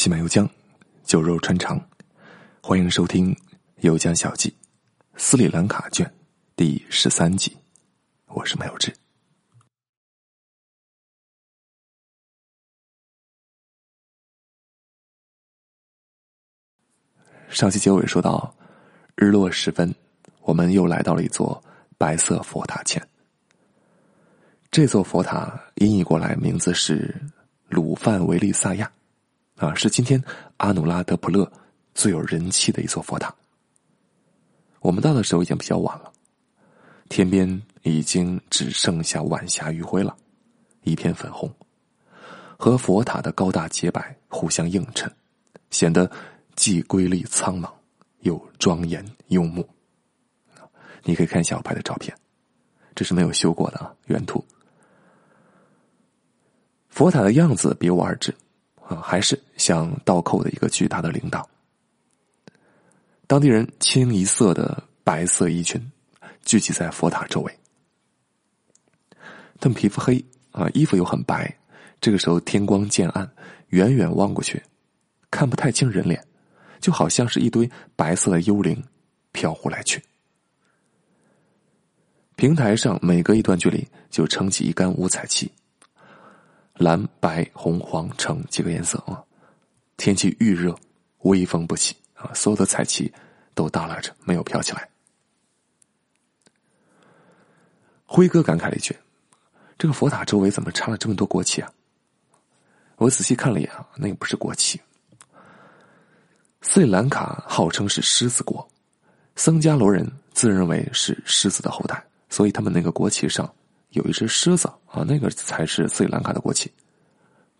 喜满油江，酒肉穿肠，欢迎收听《油江小记》斯里兰卡卷第十三集。我是麦有志。上期结尾说到，日落时分，我们又来到了一座白色佛塔前。这座佛塔音译过来名字是鲁范维利萨亚。啊，是今天阿努拉德普勒最有人气的一座佛塔。我们到的时候已经比较晚了，天边已经只剩下晚霞余晖了，一片粉红，和佛塔的高大洁白互相映衬，显得既瑰丽苍茫又庄严幽穆。你可以看一下我拍的照片，这是没有修过的啊，原图。佛塔的样子别无二致。啊，还是像倒扣的一个巨大的铃铛。当地人清一色的白色衣裙，聚集在佛塔周围。他们皮肤黑啊，衣服又很白。这个时候天光渐暗，远远望过去，看不太清人脸，就好像是一堆白色的幽灵飘忽来去。平台上每隔一段距离就撑起一杆五彩旗。蓝、白、红、黄、橙几个颜色啊，天气预热，微风不起啊，所有的彩旗都耷拉着，没有飘起来。辉哥感慨了一句：“这个佛塔周围怎么插了这么多国旗啊？”我仔细看了一眼啊，那个不是国旗。斯里兰卡号称是狮子国，僧伽罗人自认为是狮子的后代，所以他们那个国旗上。有一只狮子啊，那个才是斯里兰卡的国旗。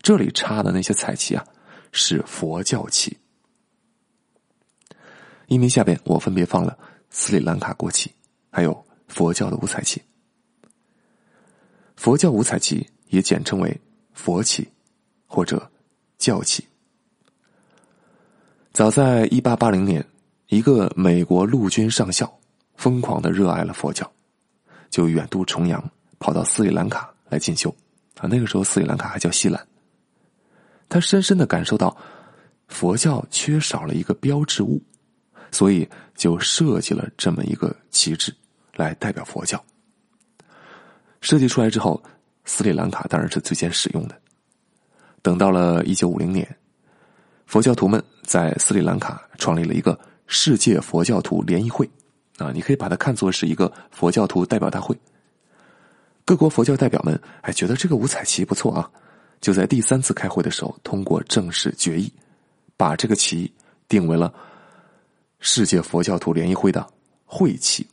这里插的那些彩旗啊，是佛教旗。音频下边我分别放了斯里兰卡国旗，还有佛教的五彩旗。佛教五彩旗也简称为佛旗或者教旗。早在一八八零年，一个美国陆军上校疯狂的热爱了佛教，就远渡重洋。跑到斯里兰卡来进修，啊，那个时候斯里兰卡还叫西兰。他深深的感受到佛教缺少了一个标志物，所以就设计了这么一个旗帜来代表佛教。设计出来之后，斯里兰卡当然是最先使用的。等到了一九五零年，佛教徒们在斯里兰卡创立了一个世界佛教徒联谊会，啊，你可以把它看作是一个佛教徒代表大会。各国佛教代表们还觉得这个五彩旗不错啊，就在第三次开会的时候通过正式决议，把这个旗定为了世界佛教徒联谊会的会旗。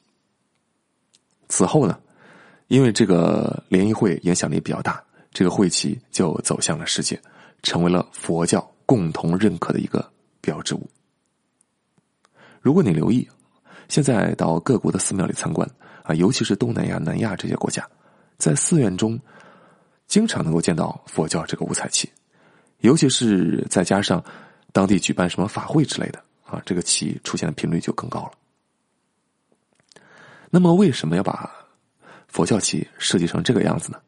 此后呢，因为这个联谊会影响力比较大，这个会旗就走向了世界，成为了佛教共同认可的一个标志物。如果你留意，现在到各国的寺庙里参观啊，尤其是东南亚、南亚这些国家。在寺院中，经常能够见到佛教这个五彩旗，尤其是再加上当地举办什么法会之类的啊，这个旗出现的频率就更高了。那么，为什么要把佛教旗设计成这个样子呢？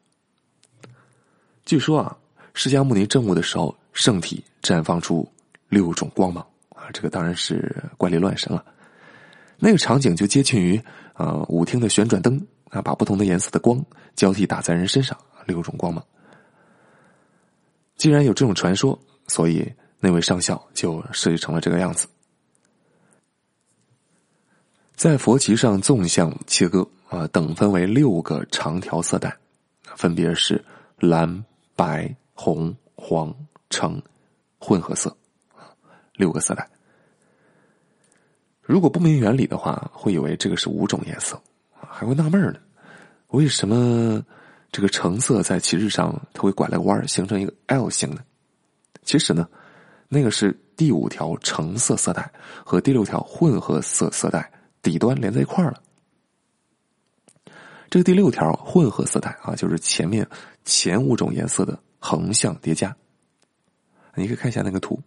据说啊，释迦牟尼证悟的时候，圣体绽放出六种光芒啊，这个当然是怪力乱神了。那个场景就接近于啊，舞厅的旋转灯。啊，把不同的颜色的光交替打在人身上，六种光芒。既然有这种传说，所以那位上校就设计成了这个样子。在佛旗上纵向切割啊，等分为六个长条色带，分别是蓝、白、红、黄、橙混合色，六个色带。如果不明原理的话，会以为这个是五种颜色。还会纳闷呢，为什么这个橙色在旗帜上它会拐了个弯形成一个 L 型呢？其实呢，那个是第五条橙色色带和第六条混合色色带底端连在一块了。这个第六条混合色带啊，就是前面前五种颜色的横向叠加。你可以看一下那个图，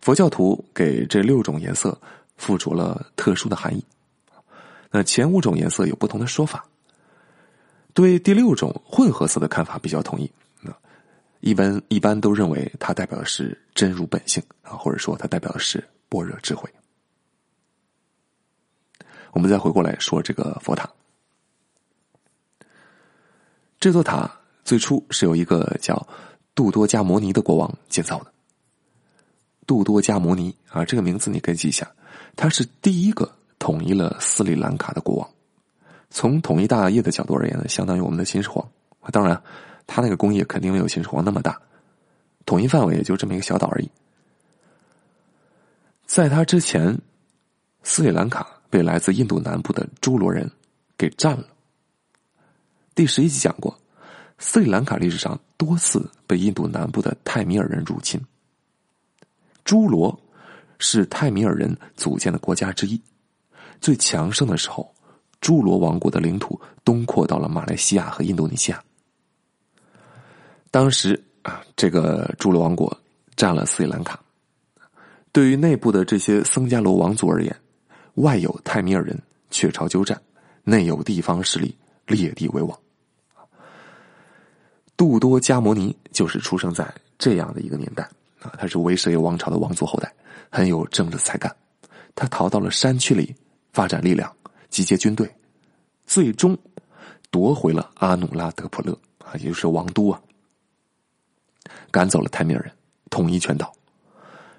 佛教徒给这六种颜色附着了特殊的含义。那前五种颜色有不同的说法，对第六种混合色的看法比较统一。那一般一般都认为它代表的是真如本性啊，或者说它代表的是般若智慧。我们再回过来说这个佛塔，这座塔最初是由一个叫杜多迦摩尼的国王建造的。杜多迦摩尼啊，这个名字你可以记一下，他是第一个统一了斯里兰卡的国王。从统一大业的角度而言呢，相当于我们的秦始皇。当然，他那个工业肯定没有秦始皇那么大，统一范围也就这么一个小岛而已。在他之前，斯里兰卡被来自印度南部的朱罗人给占了。第十一集讲过，斯里兰卡历史上多次被印度南部的泰米尔人入侵。朱罗是泰米尔人组建的国家之一，最强盛的时候，朱罗王国的领土东扩到了马来西亚和印度尼西亚。当时啊，这个朱罗王国占了斯里兰卡。对于内部的这些僧伽罗王族而言，外有泰米尔人却朝鸠占，内有地方势力列地为王。杜多迦摩尼就是出生在这样的一个年代啊。他是维舍耶王朝的王族后代，很有政治才干。他逃到了山区里，发展力量，集结军队，最终夺回了阿努拉德普勒啊，也就是王都啊，赶走了泰米尔人，统一全岛。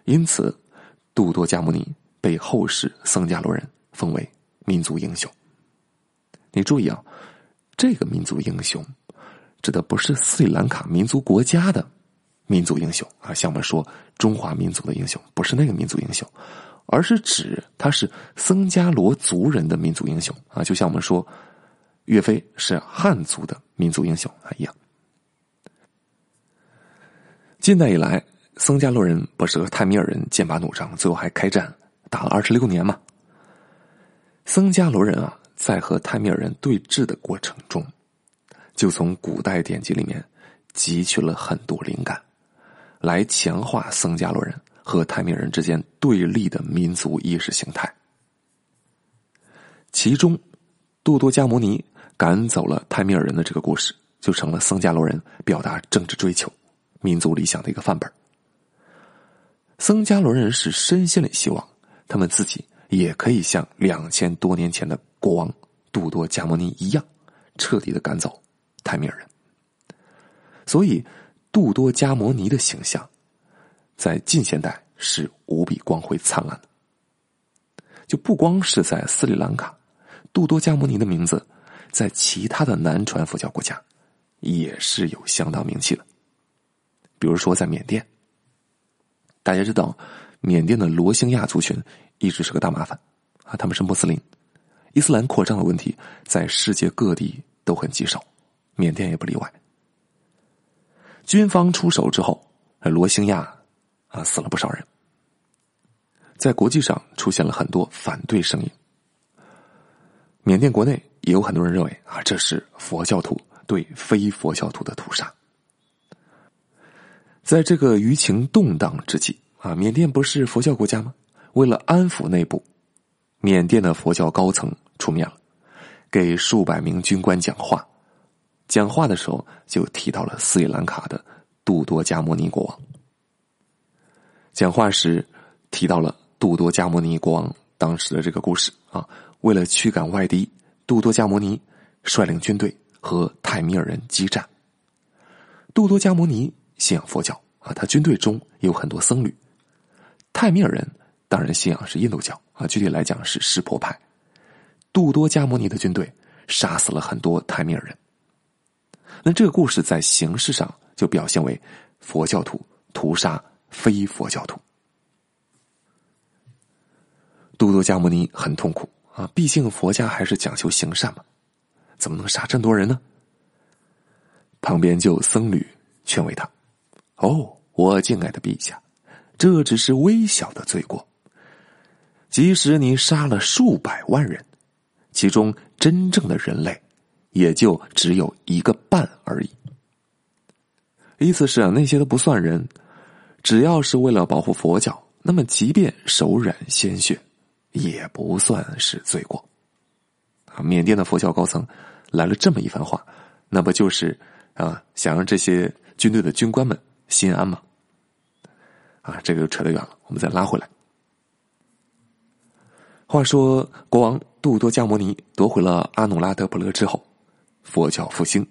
因此，杜多加姆尼被后世僧伽罗人封为民族英雄。你注意啊，这个民族英雄指的不是斯里兰卡民族国家的。民族英雄啊，像我们说中华民族的英雄，不是那个民族英雄，而是指他是僧伽罗族人的民族英雄啊，就像我们说岳飞是汉族的民族英雄啊一样。近代以来，僧伽罗人不是和泰米尔人剑拔弩张，最后还开战打了二十六年嘛？僧伽罗人啊，在和泰米尔人对峙的过程中，就从古代典籍里面汲取了很多灵感。来强化僧伽罗人和泰米尔人之间对立的民族意识形态。其中，杜多加摩尼赶走了泰米尔人的这个故事，就成了僧伽罗人表达政治追求、民族理想的一个范本。僧伽罗人是深心里希望他们自己也可以像两千多年前的国王杜多加摩尼一样，彻底的赶走泰米尔人。所以。杜多加摩尼的形象，在近现代是无比光辉灿烂的。就不光是在斯里兰卡，杜多加摩尼的名字在其他的南传佛教国家也是有相当名气的。比如说在缅甸，大家知道，缅甸的罗兴亚族群一直是个大麻烦啊，他们是穆斯林，伊斯兰扩张的问题在世界各地都很棘手，缅甸也不例外。军方出手之后，罗兴亚啊死了不少人，在国际上出现了很多反对声音。缅甸国内也有很多人认为啊，这是佛教徒对非佛教徒的屠杀。在这个舆情动荡之际啊，缅甸不是佛教国家吗？为了安抚内部，缅甸的佛教高层出面了，给数百名军官讲话。讲话的时候就提到了斯里兰卡的杜多加摩尼国王。讲话时提到了杜多加摩尼国王当时的这个故事啊，为了驱赶外敌，杜多加摩尼率领军队和泰米尔人激战。杜多加摩尼信仰佛教啊，他军队中有很多僧侣。泰米尔人当然信仰是印度教啊，具体来讲是湿婆派。杜多加摩尼的军队杀死了很多泰米尔人。那这个故事在形式上就表现为佛教徒屠杀非佛教徒。都多迦摩尼很痛苦啊，毕竟佛家还是讲求行善嘛，怎么能杀这么多人呢？旁边就僧侣劝慰他：“哦，我敬爱的陛下，这只是微小的罪过。即使你杀了数百万人，其中真正的人类。”也就只有一个半而已。意思是啊，那些都不算人，只要是为了保护佛教，那么即便手染鲜血，也不算是罪过。啊，缅甸的佛教高层来了这么一番话，那不就是啊，想让这些军队的军官们心安吗？啊，这个又扯得远了，我们再拉回来。话说，国王杜多加摩尼夺回了阿努拉德普勒之后，佛教复兴，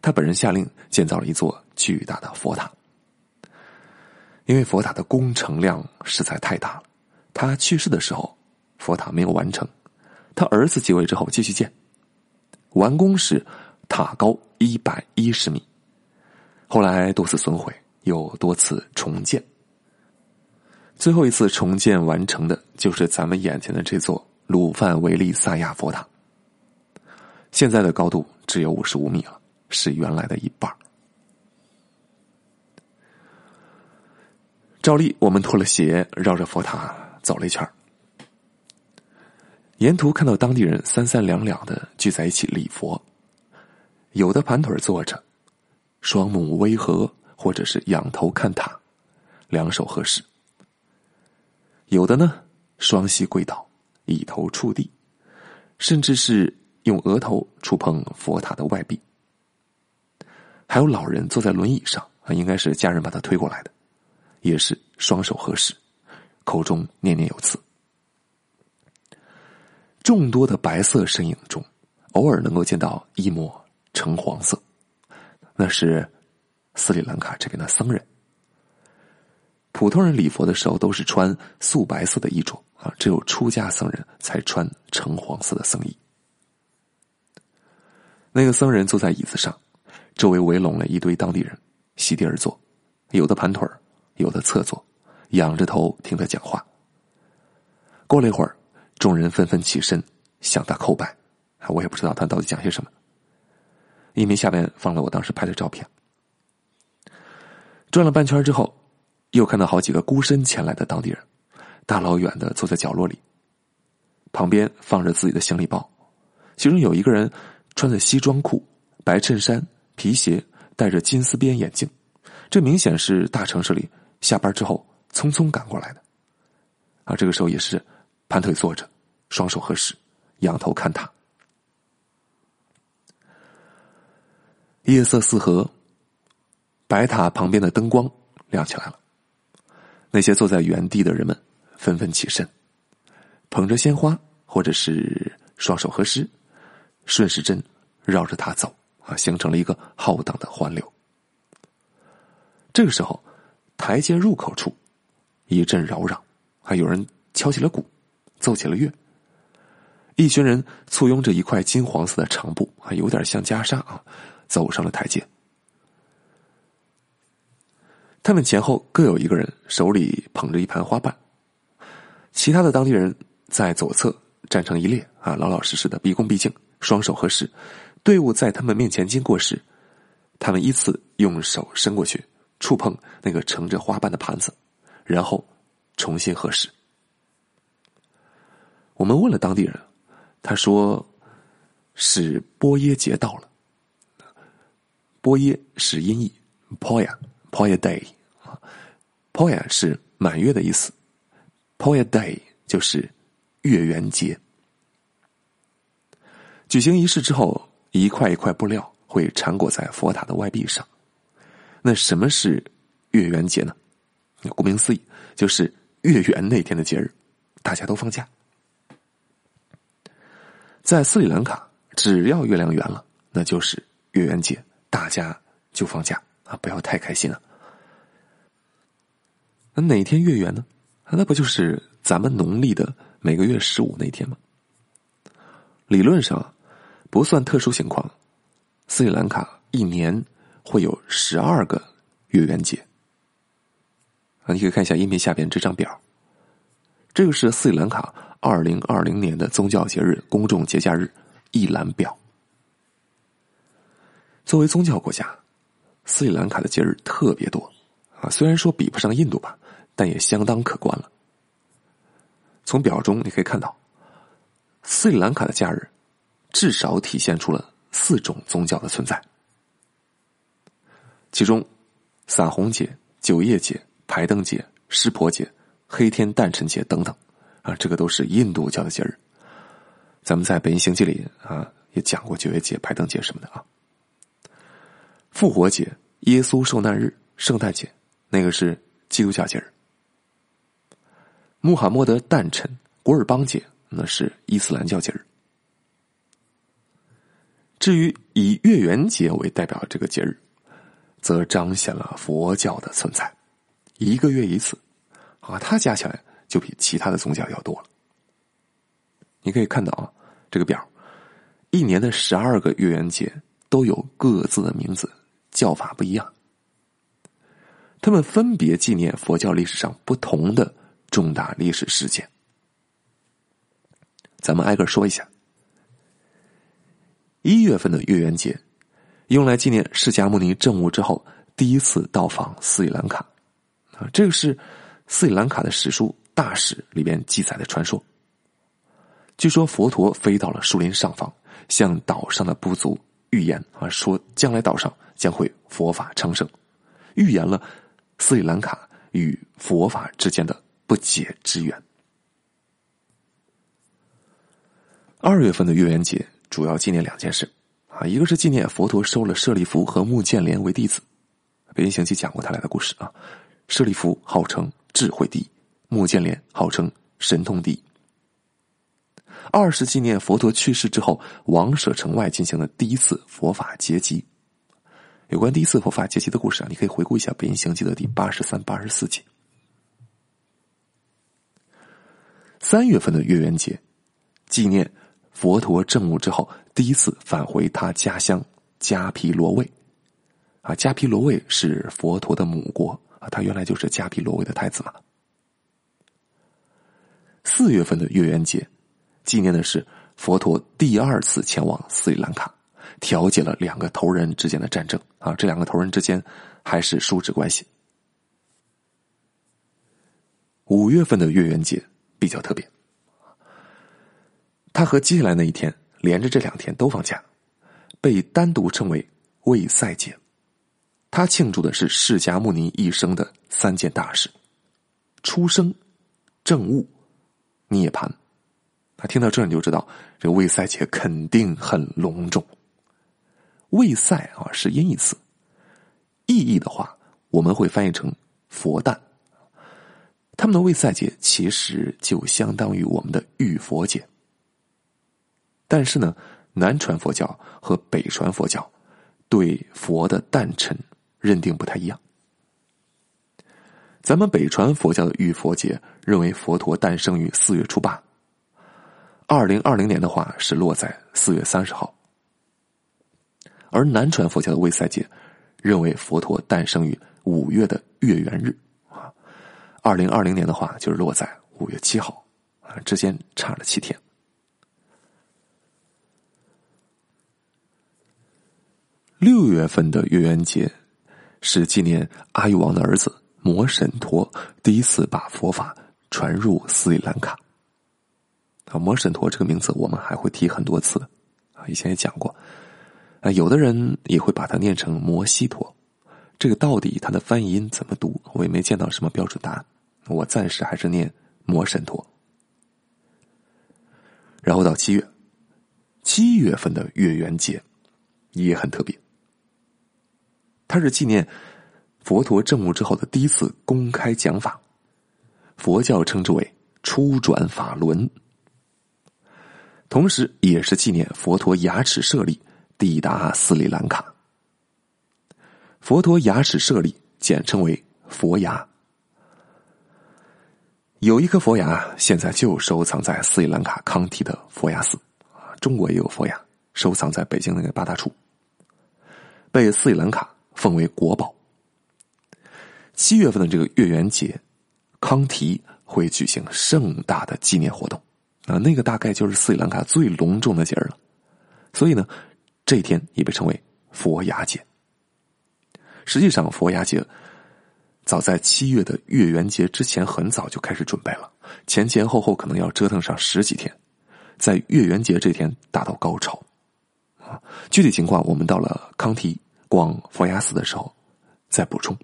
他本人下令建造了一座巨大的佛塔。因为佛塔的工程量实在太大了，他去世的时候，佛塔没有完成，他儿子继位之后继续建，完工时塔高一百一十米，后来多次损毁，又多次重建。最后一次重建完成的，就是咱们眼前的这座鲁范维利萨亚佛塔。现在的高度只有五十五米了，是原来的一半。照例，我们脱了鞋，绕着佛塔走了一圈沿途看到当地人三三两两的聚在一起礼佛，有的盘腿坐着，双目微合，或者是仰头看塔，两手合十。有的呢，双膝跪倒，以头触地，甚至是用额头触碰佛塔的外壁。还有老人坐在轮椅上，啊，应该是家人把他推过来的，也是双手合十，口中念念有词。众多的白色身影中，偶尔能够见到一抹橙黄色，那是斯里兰卡这边的僧人。普通人礼佛的时候都是穿素白色的衣着啊，只有出家僧人才穿橙黄色的僧衣。那个僧人坐在椅子上，周围围拢了一堆当地人，席地而坐，有的盘腿有的侧坐，仰着头听他讲话。过了一会儿，众人纷纷起身向他叩拜，我也不知道他到底讲些什么。一名下面放了我当时拍的照片，转了半圈之后。又看到好几个孤身前来的当地人，大老远的坐在角落里，旁边放着自己的行李包，其中有一个人穿着西装裤、白衬衫、皮鞋，戴着金丝边眼镜，这明显是大城市里下班之后匆匆赶过来的。啊，这个时候也是盘腿坐着，双手合十，仰头看塔。夜色四合，白塔旁边的灯光亮起来了。那些坐在原地的人们纷纷起身，捧着鲜花，或者是双手合十，顺时针绕着塔走啊，形成了一个浩荡的环流。这个时候，台阶入口处一阵扰攘，还有人敲起了鼓，奏起了乐。一群人簇拥着一块金黄色的长布还，有点像袈裟啊，走上了台阶。他们前后各有一个人，手里捧着一盘花瓣。其他的当地人在左侧站成一列，啊，老老实实的，毕恭毕敬，双手合十。队伍在他们面前经过时，他们依次用手伸过去，触碰那个盛着花瓣的盘子，然后重新合十。我们问了当地人，他说是波耶节到了。波耶是音译，Poya，Poya Day 啊。Poya 是满月的意思，Poya Day 就是月圆节。举行仪式之后，一块一块布料会缠裹在佛塔的外壁上。那什么是月圆节呢？顾名思义，就是月圆那天的节日，大家都放假。在斯里兰卡，只要月亮圆了，那就是月圆节，大家就放假啊！不要太开心了。那哪天月圆呢？那不就是咱们农历的每个月十五那天吗？理论上，不算特殊情况，斯里兰卡一年会有十二个月圆节。啊，你可以看一下音频下边这张表，这个是斯里兰卡二零二零年的宗教节日、公众节假日一览表。作为宗教国家，斯里兰卡的节日特别多啊，虽然说比不上印度吧。但也相当可观了。从表中你可以看到，斯里兰卡的假日至少体现出了四种宗教的存在，其中撒红节、九叶节、排灯节、湿婆节、黑天诞辰节等等，啊，这个都是印度教的节日。咱们在《北京行记》里啊也讲过九月节、排灯节什么的啊。复活节、耶稣受难日、圣诞节，那个是基督教节日。穆罕默德诞辰古尔邦节，那是伊斯兰教节日。至于以月圆节为代表的这个节日，则彰显了佛教的存在。一个月一次，啊，它加起来就比其他的宗教要多了。你可以看到啊，这个表，一年的十二个月圆节都有各自的名字，叫法不一样。他们分别纪念佛教历史上不同的重大历史事件。咱们挨个说一下。一月份的月圆节，用来纪念释迦牟尼证悟之后第一次到访斯里兰卡，啊，这个是斯里兰卡的史书《大史》里边记载的传说。据说佛陀飞到了树林上方，向岛上的部族预言啊，说将来岛上将会佛法昌盛，预言了斯里兰卡与佛法之间的不解之缘。二月份的月圆节。主要纪念两件事，啊，一个是纪念佛陀收了舍利弗和目犍连为弟子，北京行记讲过他俩的故事啊。舍利弗号称智慧帝，目犍连号称神通帝。二是纪念佛陀去世之后，王舍城外进行的第一次佛法结集。有关第一次佛法结集的故事啊，你可以回顾一下《北京行记》的第八十三、八十四集。三月份的月圆节，纪念。佛陀证悟之后，第一次返回他家乡迦毗罗卫，啊，迦毗罗卫是佛陀的母国啊，他原来就是迦毗罗卫的太子嘛。四月份的月圆节，纪念的是佛陀第二次前往斯里兰卡，调解了两个头人之间的战争啊，这两个头人之间还是叔侄关系。五月份的月圆节比较特别。他和接下来那一天连着这两天都放假，被单独称为卫赛节。他庆祝的是释迦牟尼一生的三件大事：出生、证悟、涅槃。他听到这你就知道，这个卫赛节肯定很隆重。卫赛啊是音译词，意义的话我们会翻译成佛诞。他们的卫赛节其实就相当于我们的浴佛节。但是呢，南传佛教和北传佛教对佛的诞辰认定不太一样。咱们北传佛教的浴佛节认为佛陀诞生于四月初八，二零二零年的话是落在四月三十号，而南传佛教的卫赛节认为佛陀诞生于五月的月圆日啊，二零二零年的话就是落在五月七号啊，之间差了七天。六月份的月圆节，是纪念阿育王的儿子摩神陀第一次把佛法传入斯里兰卡。啊，摩神陀这个名字我们还会提很多次，啊，以前也讲过。啊，有的人也会把它念成摩西陀，这个到底它的翻译音怎么读，我也没见到什么标准答案。我暂时还是念摩神陀。然后到七月，七月份的月圆节也很特别。它是纪念佛陀证悟之后的第一次公开讲法，佛教称之为初转法轮，同时也是纪念佛陀牙齿舍利抵达斯里兰卡。佛陀牙齿舍利简称为佛牙，有一颗佛牙现在就收藏在斯里兰卡康提的佛牙寺，中国也有佛牙收藏在北京那个八大处，被斯里兰卡。奉为国宝。七月份的这个月圆节，康提会举行盛大的纪念活动，啊，那个大概就是斯里兰卡最隆重的节日了。所以呢，这一天也被称为佛牙节。实际上，佛牙节早在七月的月圆节之前很早就开始准备了，前前后后可能要折腾上十几天，在月圆节这天达到高潮。啊，具体情况我们到了康提。逛佛牙寺的时候，再补充。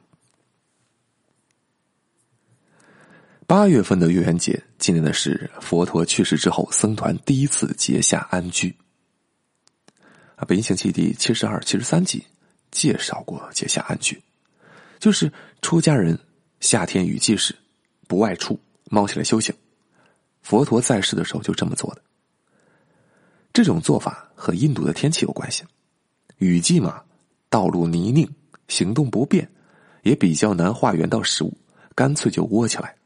八月份的月圆节，纪念的是佛陀去世之后，僧团第一次结下安居。啊，《北京行记》第七十二、七十三集介绍过结下安居，就是出家人夏天雨季时不外出，猫起来修行。佛陀在世的时候就这么做的。这种做法和印度的天气有关系，雨季嘛，道路泥泞，行动不便，也比较难化缘到食物，干脆就窝起来，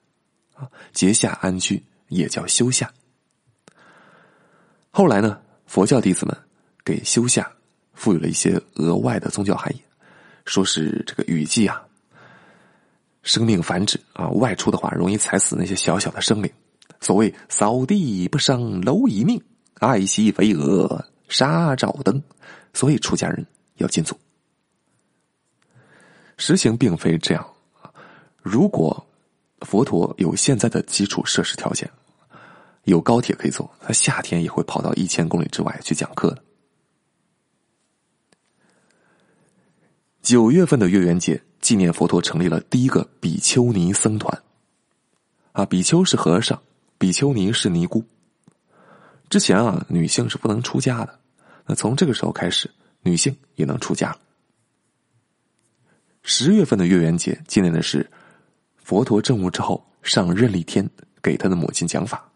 啊，结下安居也叫修下。后来呢，佛教弟子们给修下赋予了一些额外的宗教含义，说是这个雨季啊，生命繁殖啊，外出的话容易踩死那些小小的生灵，所谓扫地不伤蝼蚁命。爱惜飞蛾杀照灯，所以出家人要禁足。实情并非这样如果佛陀有现在的基础设施条件，有高铁可以坐，他夏天也会跑到一千公里之外去讲课的。九月份的月圆节，纪念佛陀成立了第一个比丘尼僧团。啊，比丘是和尚，比丘尼是尼姑。之前啊，女性是不能出家的。那从这个时候开始，女性也能出家了。十月份的月圆节纪念的是佛陀证悟之后上任力天给他的母亲讲法，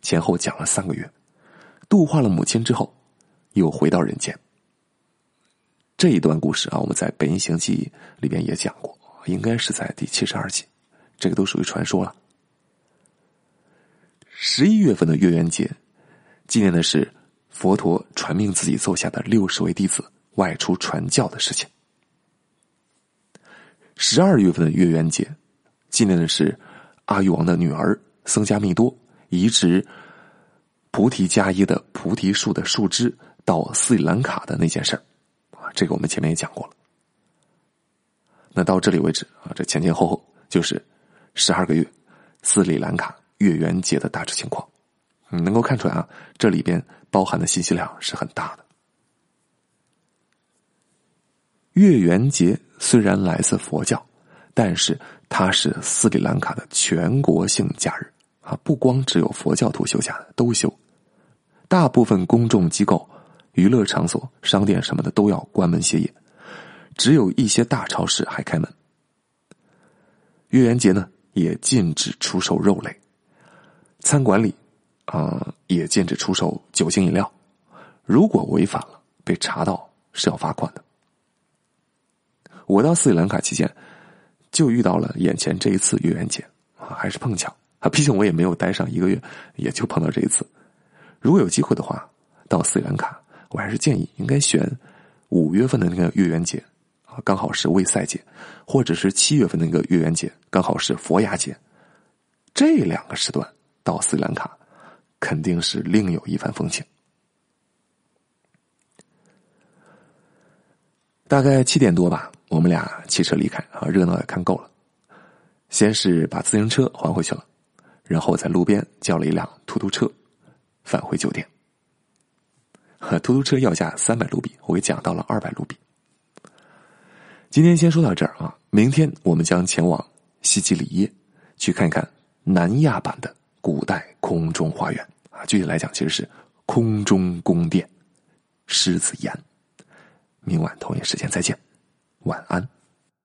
前后讲了三个月，度化了母亲之后，又回到人间。这一段故事啊，我们在《北音行记》里边也讲过，应该是在第七十二集，这个都属于传说了。十一月份的月圆节。纪念的是佛陀传命自己座下的六十位弟子外出传教的事情。十二月份的月圆节，纪念的是阿育王的女儿僧伽密多移植菩提伽耶的菩提树的树枝到斯里兰卡的那件事儿啊，这个我们前面也讲过了。那到这里为止啊，这前前后后就是十二个月斯里兰卡月圆节的大致情况。你能够看出来啊，这里边包含的信息量是很大的。月圆节虽然来自佛教，但是它是斯里兰卡的全国性假日啊，不光只有佛教徒休假，都休。大部分公众机构、娱乐场所、商店什么的都要关门歇业，只有一些大超市还开门。月圆节呢，也禁止出售肉类，餐馆里。啊，也禁止出售酒精饮料，如果违反了，被查到是要罚款的。我到斯里兰卡期间，就遇到了眼前这一次月圆节啊，还是碰巧啊，毕竟我也没有待上一个月，也就碰到这一次。如果有机会的话，到斯里兰卡，我还是建议应该选五月份的那个月圆节啊，刚好是卫赛节，或者是七月份的那个月圆节，刚好是佛牙节，这两个时段到斯里兰卡。肯定是另有一番风情。大概七点多吧，我们俩骑车离开啊，热闹也看够了。先是把自行车还回去了，然后在路边叫了一辆出租车，返回酒店。出租车要价三百卢比，我给讲到了二百卢比。今天先说到这儿啊，明天我们将前往西吉里耶，去看看南亚版的。古代空中花园啊，具体来讲，其实是空中宫殿，狮子岩。明晚同一时间再见，晚安。